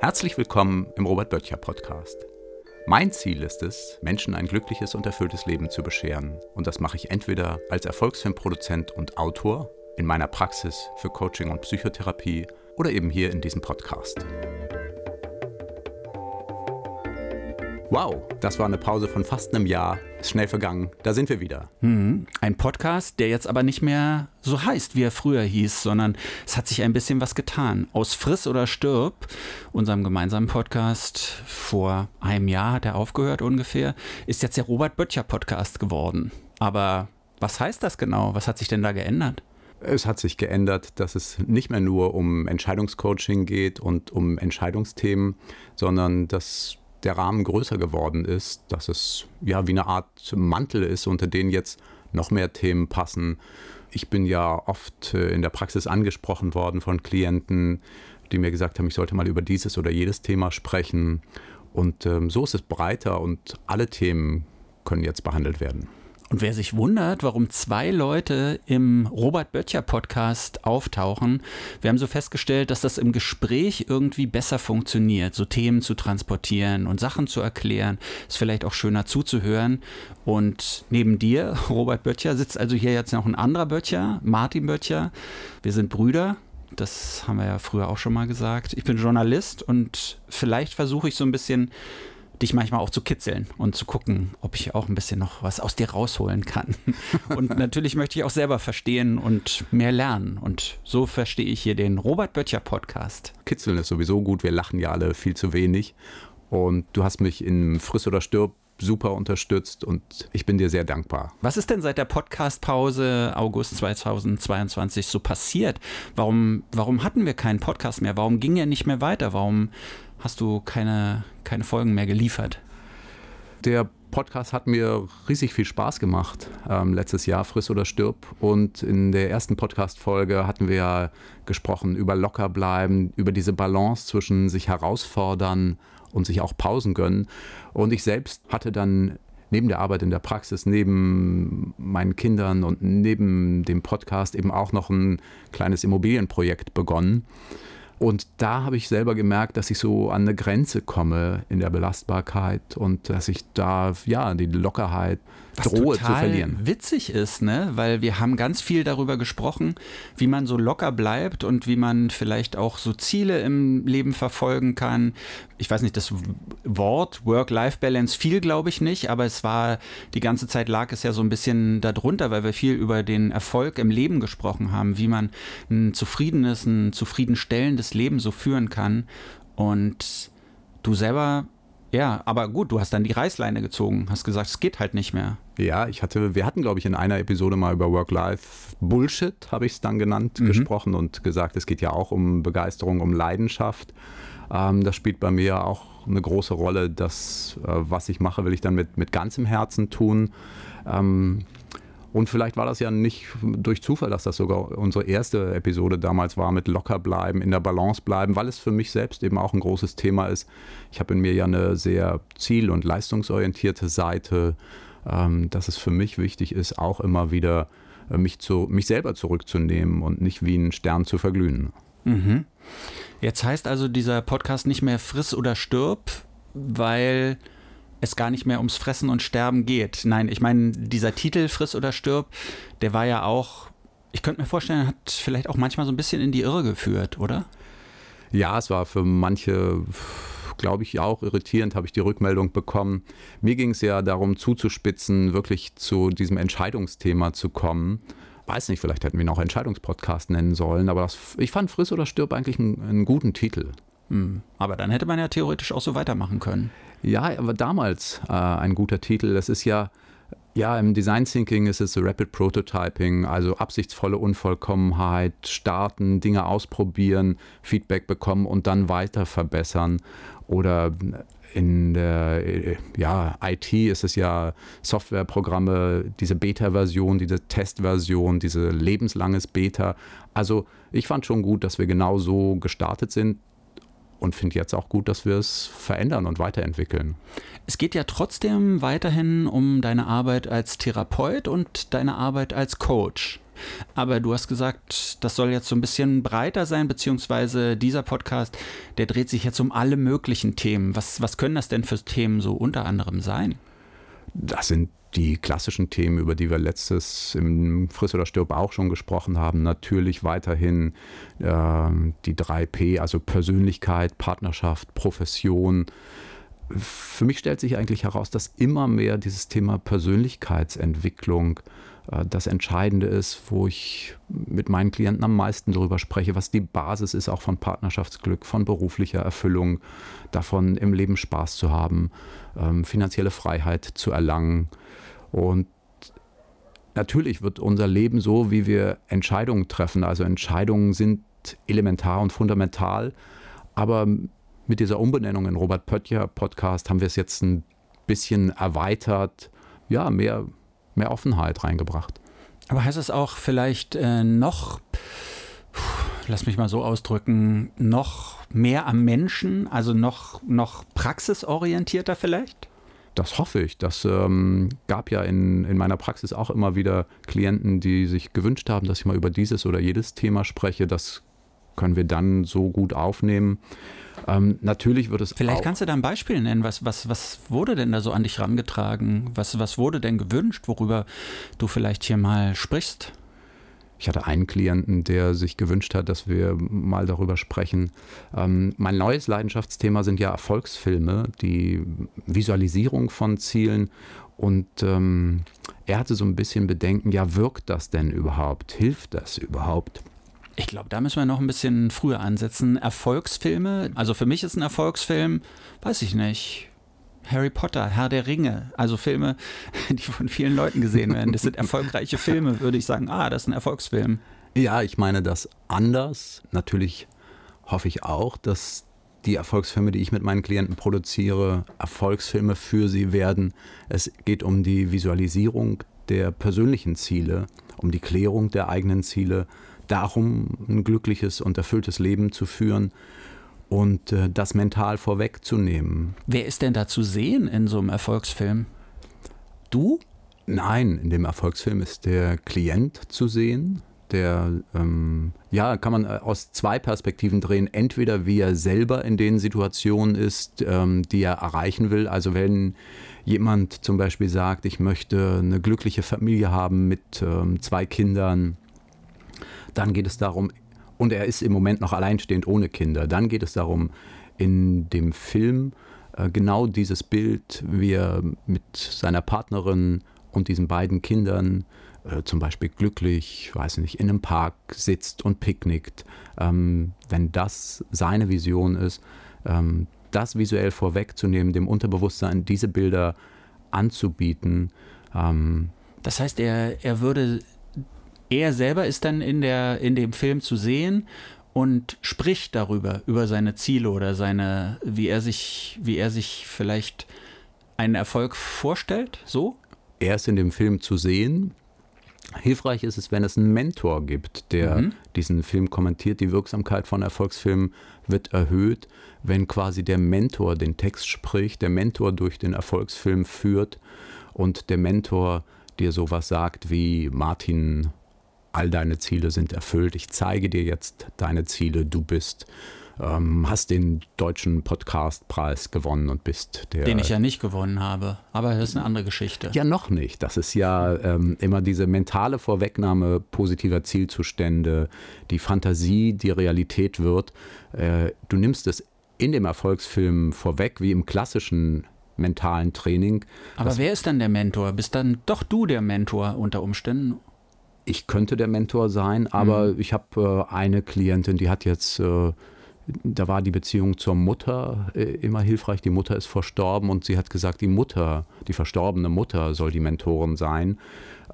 Herzlich willkommen im Robert Böttcher Podcast. Mein Ziel ist es, Menschen ein glückliches und erfülltes Leben zu bescheren. Und das mache ich entweder als Erfolgsfilmproduzent und Autor in meiner Praxis für Coaching und Psychotherapie oder eben hier in diesem Podcast. Wow, das war eine Pause von fast einem Jahr. Ist schnell vergangen. Da sind wir wieder. Hm, ein Podcast, der jetzt aber nicht mehr so heißt, wie er früher hieß, sondern es hat sich ein bisschen was getan. Aus Friss oder Stirb, unserem gemeinsamen Podcast, vor einem Jahr hat er aufgehört ungefähr, ist jetzt der Robert Böttcher Podcast geworden. Aber was heißt das genau? Was hat sich denn da geändert? Es hat sich geändert, dass es nicht mehr nur um Entscheidungscoaching geht und um Entscheidungsthemen, sondern dass der Rahmen größer geworden ist, dass es ja wie eine Art Mantel ist, unter den jetzt noch mehr Themen passen. Ich bin ja oft äh, in der Praxis angesprochen worden von Klienten, die mir gesagt haben, ich sollte mal über dieses oder jedes Thema sprechen. Und ähm, so ist es breiter und alle Themen können jetzt behandelt werden. Und wer sich wundert, warum zwei Leute im Robert Böttcher Podcast auftauchen, wir haben so festgestellt, dass das im Gespräch irgendwie besser funktioniert, so Themen zu transportieren und Sachen zu erklären. Ist vielleicht auch schöner zuzuhören. Und neben dir, Robert Böttcher, sitzt also hier jetzt noch ein anderer Böttcher, Martin Böttcher. Wir sind Brüder. Das haben wir ja früher auch schon mal gesagt. Ich bin Journalist und vielleicht versuche ich so ein bisschen dich manchmal auch zu kitzeln und zu gucken, ob ich auch ein bisschen noch was aus dir rausholen kann. Und natürlich möchte ich auch selber verstehen und mehr lernen. Und so verstehe ich hier den Robert Böttcher Podcast. Kitzeln ist sowieso gut. Wir lachen ja alle viel zu wenig. Und du hast mich in Friss oder Stirb super unterstützt und ich bin dir sehr dankbar. Was ist denn seit der Podcast-Pause August 2022 so passiert? Warum, warum hatten wir keinen Podcast mehr? Warum ging er nicht mehr weiter? Warum hast du keine, keine Folgen mehr geliefert? Der Podcast hat mir riesig viel Spaß gemacht. Ähm, letztes Jahr Friss oder Stirb. Und in der ersten Podcast-Folge hatten wir ja gesprochen über locker bleiben, über diese Balance zwischen sich herausfordern und sich auch Pausen gönnen. Und ich selbst hatte dann neben der Arbeit in der Praxis, neben meinen Kindern und neben dem Podcast eben auch noch ein kleines Immobilienprojekt begonnen. Und da habe ich selber gemerkt, dass ich so an eine Grenze komme in der Belastbarkeit und dass ich da ja die Lockerheit was drohe zu verlieren. Witzig ist, ne? Weil wir haben ganz viel darüber gesprochen, wie man so locker bleibt und wie man vielleicht auch so Ziele im Leben verfolgen kann. Ich weiß nicht, das Wort Work-Life-Balance fiel, glaube ich, nicht, aber es war die ganze Zeit lag es ja so ein bisschen darunter, weil wir viel über den Erfolg im Leben gesprochen haben, wie man ein zufriedenes, ein zufriedenstellendes Leben so führen kann. Und du selber ja, aber gut, du hast dann die Reißleine gezogen, hast gesagt, es geht halt nicht mehr. Ja, ich hatte, wir hatten, glaube ich, in einer Episode mal über Work-Life-Bullshit, habe ich es dann genannt, mhm. gesprochen und gesagt, es geht ja auch um Begeisterung, um Leidenschaft. Ähm, das spielt bei mir auch eine große Rolle. Das, äh, was ich mache, will ich dann mit, mit ganzem Herzen tun. Ähm, und vielleicht war das ja nicht durch Zufall, dass das sogar unsere erste Episode damals war mit locker bleiben, in der Balance bleiben, weil es für mich selbst eben auch ein großes Thema ist. Ich habe in mir ja eine sehr ziel- und leistungsorientierte Seite, ähm, dass es für mich wichtig ist, auch immer wieder äh, mich, zu, mich selber zurückzunehmen und nicht wie ein Stern zu verglühen. Mhm. Jetzt heißt also dieser Podcast nicht mehr Friss oder Stirb, weil es gar nicht mehr ums Fressen und Sterben geht. Nein, ich meine, dieser Titel Friss oder Stirb, der war ja auch, ich könnte mir vorstellen, hat vielleicht auch manchmal so ein bisschen in die Irre geführt, oder? Ja, es war für manche glaube ich, auch irritierend, habe ich die Rückmeldung bekommen. Mir ging es ja darum, zuzuspitzen, wirklich zu diesem Entscheidungsthema zu kommen. Weiß nicht, vielleicht hätten wir ihn auch Entscheidungspodcast nennen sollen, aber das, ich fand Friss oder Stirb eigentlich einen, einen guten Titel. Hm. Aber dann hätte man ja theoretisch auch so weitermachen können. Ja, aber damals äh, ein guter Titel. Das ist ja, ja, im Design Thinking ist es Rapid Prototyping, also absichtsvolle Unvollkommenheit, starten, Dinge ausprobieren, Feedback bekommen und dann weiter verbessern. Oder in der ja, IT ist es ja Softwareprogramme, diese Beta-Version, diese Test-Version, diese lebenslanges Beta. Also ich fand schon gut, dass wir genau so gestartet sind und finde jetzt auch gut, dass wir es verändern und weiterentwickeln. Es geht ja trotzdem weiterhin um deine Arbeit als Therapeut und deine Arbeit als Coach. Aber du hast gesagt, das soll jetzt so ein bisschen breiter sein, beziehungsweise dieser Podcast, der dreht sich jetzt um alle möglichen Themen. Was, was können das denn für Themen so unter anderem sein? Das sind die klassischen Themen, über die wir letztes im Friss oder Stirb auch schon gesprochen haben. Natürlich weiterhin äh, die 3P, also Persönlichkeit, Partnerschaft, Profession. Für mich stellt sich eigentlich heraus, dass immer mehr dieses Thema Persönlichkeitsentwicklung äh, das Entscheidende ist, wo ich mit meinen Klienten am meisten darüber spreche, was die Basis ist auch von Partnerschaftsglück, von beruflicher Erfüllung, davon im Leben Spaß zu haben, ähm, finanzielle Freiheit zu erlangen. Und natürlich wird unser Leben so, wie wir Entscheidungen treffen. Also Entscheidungen sind elementar und fundamental. Aber mit dieser Umbenennung in Robert Pöttcher Podcast haben wir es jetzt ein bisschen erweitert, ja, mehr mehr Offenheit reingebracht. Aber heißt es auch vielleicht äh, noch, lass mich mal so ausdrücken, noch mehr am Menschen, also noch, noch praxisorientierter vielleicht? Das hoffe ich. Das ähm, gab ja in, in meiner Praxis auch immer wieder Klienten, die sich gewünscht haben, dass ich mal über dieses oder jedes Thema spreche. Das können wir dann so gut aufnehmen. Ähm, natürlich wird es. Vielleicht kannst du da ein Beispiel nennen. Was, was, was wurde denn da so an dich rangetragen? Was, was wurde denn gewünscht, worüber du vielleicht hier mal sprichst? Ich hatte einen Klienten, der sich gewünscht hat, dass wir mal darüber sprechen. Ähm, mein neues Leidenschaftsthema sind ja Erfolgsfilme, die Visualisierung von Zielen. Und ähm, er hatte so ein bisschen Bedenken, ja, wirkt das denn überhaupt? Hilft das überhaupt? Ich glaube, da müssen wir noch ein bisschen früher ansetzen. Erfolgsfilme, also für mich ist ein Erfolgsfilm, weiß ich nicht, Harry Potter, Herr der Ringe, also Filme, die von vielen Leuten gesehen werden. Das sind erfolgreiche Filme, würde ich sagen. Ah, das ist ein Erfolgsfilm. Ja, ich meine das anders. Natürlich hoffe ich auch, dass die Erfolgsfilme, die ich mit meinen Klienten produziere, Erfolgsfilme für sie werden. Es geht um die Visualisierung der persönlichen Ziele, um die Klärung der eigenen Ziele, darum, ein glückliches und erfülltes Leben zu führen und äh, das mental vorwegzunehmen. Wer ist denn da zu sehen in so einem Erfolgsfilm? Du? Nein, in dem Erfolgsfilm ist der Klient zu sehen. Der, ähm, ja, kann man äh, aus zwei Perspektiven drehen. Entweder wie er selber in den Situationen ist, ähm, die er erreichen will. Also wenn jemand zum Beispiel sagt, ich möchte eine glückliche Familie haben mit ähm, zwei Kindern, dann geht es darum, und er ist im Moment noch alleinstehend ohne Kinder, dann geht es darum, in dem Film äh, genau dieses Bild, wie er mit seiner Partnerin und diesen beiden Kindern äh, zum Beispiel glücklich, weiß nicht, in einem Park sitzt und picknickt, ähm, wenn das seine Vision ist, ähm, das visuell vorwegzunehmen, dem Unterbewusstsein diese Bilder anzubieten. Ähm, das heißt, er, er würde er selber ist dann in, der, in dem Film zu sehen und spricht darüber, über seine Ziele oder seine, wie er sich, wie er sich vielleicht einen Erfolg vorstellt, so? Er ist in dem Film zu sehen. Hilfreich ist es, wenn es einen Mentor gibt, der mhm. diesen Film kommentiert. Die Wirksamkeit von Erfolgsfilmen wird erhöht, wenn quasi der Mentor den Text spricht, der Mentor durch den Erfolgsfilm führt und der Mentor dir sowas sagt wie Martin all deine Ziele sind erfüllt. Ich zeige dir jetzt deine Ziele. Du bist, ähm, hast den deutschen Podcastpreis gewonnen und bist der. Den ich ja nicht gewonnen habe. Aber das ist eine andere Geschichte. Ja, noch nicht. Das ist ja ähm, immer diese mentale Vorwegnahme positiver Zielzustände, die Fantasie, die Realität wird. Äh, du nimmst es in dem Erfolgsfilm vorweg, wie im klassischen mentalen Training. Aber wer ist dann der Mentor? Bist dann doch du der Mentor unter Umständen? Ich könnte der Mentor sein, aber mhm. ich habe äh, eine Klientin, die hat jetzt, äh, da war die Beziehung zur Mutter äh, immer hilfreich. Die Mutter ist verstorben und sie hat gesagt, die Mutter, die verstorbene Mutter soll die Mentorin sein.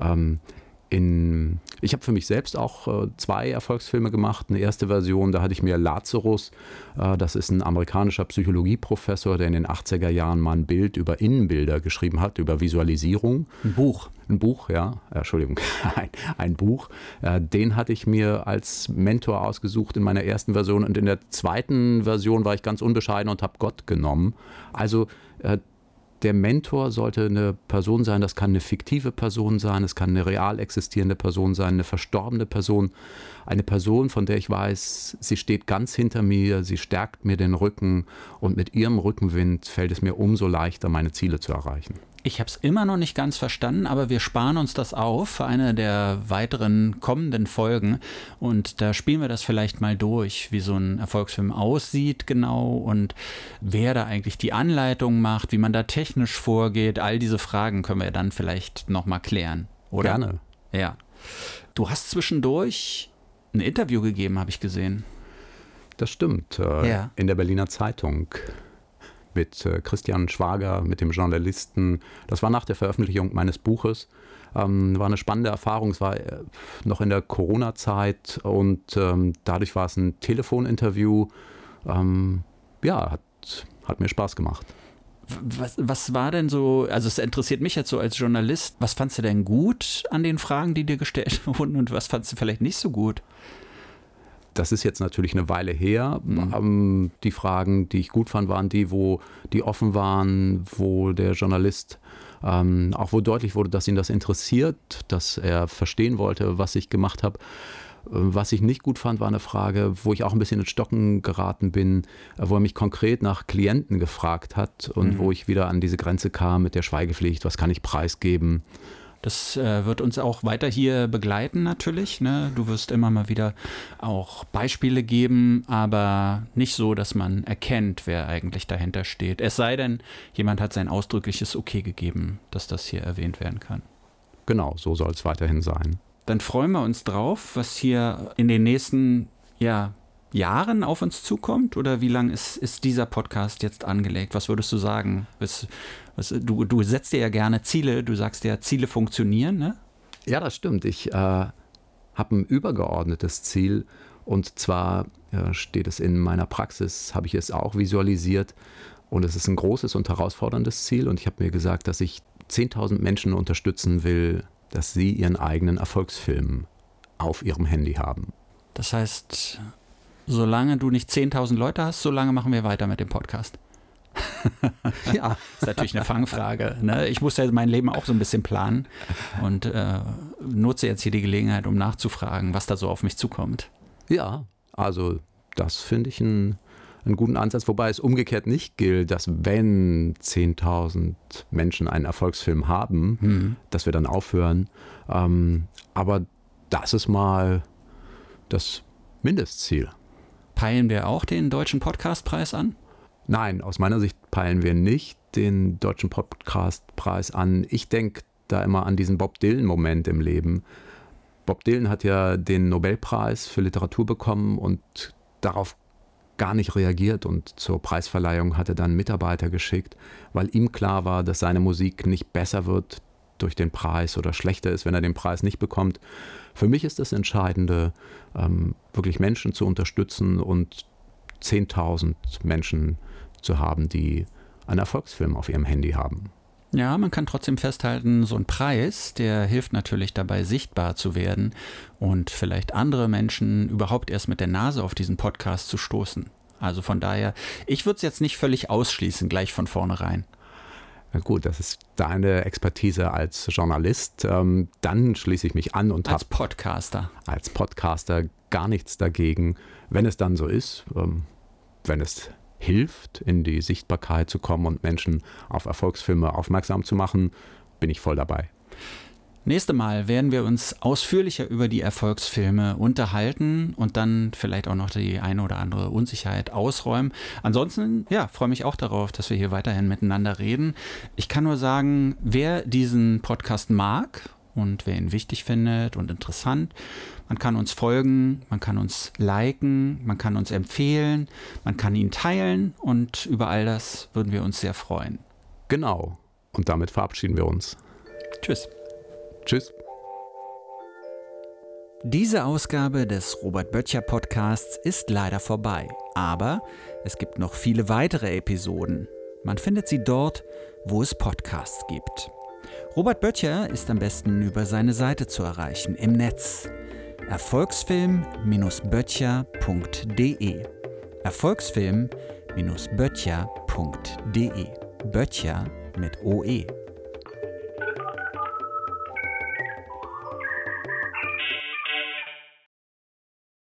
Ähm, in, ich habe für mich selbst auch äh, zwei Erfolgsfilme gemacht. Eine erste Version, da hatte ich mir Lazarus, äh, das ist ein amerikanischer Psychologieprofessor, der in den 80er Jahren mal ein Bild über Innenbilder geschrieben hat, über Visualisierung. Ein Buch. Ein Buch, ja, äh, Entschuldigung, ein, ein Buch. Äh, den hatte ich mir als Mentor ausgesucht in meiner ersten Version und in der zweiten Version war ich ganz unbescheiden und habe Gott genommen. Also äh, der Mentor sollte eine Person sein, das kann eine fiktive Person sein, es kann eine real existierende Person sein, eine verstorbene Person, eine Person, von der ich weiß, sie steht ganz hinter mir, sie stärkt mir den Rücken und mit ihrem Rückenwind fällt es mir umso leichter, meine Ziele zu erreichen. Ich habe es immer noch nicht ganz verstanden, aber wir sparen uns das auf für eine der weiteren kommenden Folgen. Und da spielen wir das vielleicht mal durch, wie so ein Erfolgsfilm aussieht genau und wer da eigentlich die Anleitung macht, wie man da technisch vorgeht. All diese Fragen können wir dann vielleicht nochmal klären, oder? Gerne. Ja. Du hast zwischendurch ein Interview gegeben, habe ich gesehen. Das stimmt. Äh, ja. In der Berliner Zeitung mit äh, Christian Schwager, mit dem Journalisten. Das war nach der Veröffentlichung meines Buches. Ähm, war eine spannende Erfahrung. Es war äh, noch in der Corona-Zeit und ähm, dadurch war es ein Telefoninterview. Ähm, ja, hat, hat mir Spaß gemacht. Was, was, war denn so, also es interessiert mich jetzt so als Journalist, was fandst du denn gut an den Fragen, die dir gestellt wurden und was fandst du vielleicht nicht so gut? Das ist jetzt natürlich eine Weile her. Mhm. Ähm, die Fragen, die ich gut fand, waren die, wo die offen waren, wo der Journalist ähm, auch wo deutlich wurde, dass ihn das interessiert, dass er verstehen wollte, was ich gemacht habe. Was ich nicht gut fand, war eine Frage, wo ich auch ein bisschen ins Stocken geraten bin, äh, wo er mich konkret nach Klienten gefragt hat und mhm. wo ich wieder an diese Grenze kam mit der Schweigepflicht, was kann ich preisgeben. Das äh, wird uns auch weiter hier begleiten natürlich. Ne? Du wirst immer mal wieder auch Beispiele geben, aber nicht so, dass man erkennt, wer eigentlich dahinter steht. Es sei denn, jemand hat sein ausdrückliches Okay gegeben, dass das hier erwähnt werden kann. Genau, so soll es weiterhin sein. Dann freuen wir uns drauf, was hier in den nächsten ja, Jahren auf uns zukommt? Oder wie lang ist, ist dieser Podcast jetzt angelegt? Was würdest du sagen? Was, was, du, du setzt dir ja gerne Ziele, du sagst ja, Ziele funktionieren, ne? Ja, das stimmt. Ich äh, habe ein übergeordnetes Ziel und zwar äh, steht es in meiner Praxis, habe ich es auch visualisiert und es ist ein großes und herausforderndes Ziel und ich habe mir gesagt, dass ich 10.000 Menschen unterstützen will, dass sie ihren eigenen Erfolgsfilm auf ihrem Handy haben. Das heißt, solange du nicht 10.000 Leute hast, solange machen wir weiter mit dem Podcast. ja, ist natürlich eine Fangfrage. Ne? Ich muss ja mein Leben auch so ein bisschen planen und äh, nutze jetzt hier die Gelegenheit, um nachzufragen, was da so auf mich zukommt. Ja, also das finde ich einen, einen guten Ansatz, wobei es umgekehrt nicht gilt, dass wenn 10.000 Menschen einen Erfolgsfilm haben, mhm. dass wir dann aufhören. Ähm, aber das ist mal das Mindestziel. Peilen wir auch den Deutschen Podcastpreis an? Nein, aus meiner Sicht peilen wir nicht den Deutschen Podcastpreis an. Ich denke da immer an diesen Bob Dylan-Moment im Leben. Bob Dylan hat ja den Nobelpreis für Literatur bekommen und darauf gar nicht reagiert und zur Preisverleihung hat er dann Mitarbeiter geschickt, weil ihm klar war, dass seine Musik nicht besser wird durch den Preis oder schlechter ist, wenn er den Preis nicht bekommt. Für mich ist das Entscheidende, ähm, wirklich Menschen zu unterstützen und 10.000 Menschen zu haben, die einen Erfolgsfilm auf ihrem Handy haben. Ja, man kann trotzdem festhalten, so ein Preis, der hilft natürlich dabei, sichtbar zu werden und vielleicht andere Menschen überhaupt erst mit der Nase auf diesen Podcast zu stoßen. Also von daher, ich würde es jetzt nicht völlig ausschließen, gleich von vornherein. Na gut, das ist deine Expertise als Journalist. Ähm, dann schließe ich mich an und habe. Als Podcaster. Als Podcaster gar nichts dagegen, wenn es dann so ist, ähm, wenn es hilft, in die Sichtbarkeit zu kommen und Menschen auf Erfolgsfilme aufmerksam zu machen, bin ich voll dabei. Nächste Mal werden wir uns ausführlicher über die Erfolgsfilme unterhalten und dann vielleicht auch noch die eine oder andere Unsicherheit ausräumen. Ansonsten, ja, freue mich auch darauf, dass wir hier weiterhin miteinander reden. Ich kann nur sagen, wer diesen Podcast mag und wer ihn wichtig findet und interessant, man kann uns folgen, man kann uns liken, man kann uns empfehlen, man kann ihn teilen und über all das würden wir uns sehr freuen. Genau. Und damit verabschieden wir uns. Tschüss. Tschüss. Diese Ausgabe des Robert Böttcher Podcasts ist leider vorbei, aber es gibt noch viele weitere Episoden. Man findet sie dort, wo es Podcasts gibt. Robert Böttcher ist am besten über seine Seite zu erreichen im Netz. Erfolgsfilm-böttcher.de Erfolgsfilm-böttcher.de Böttcher mit OE.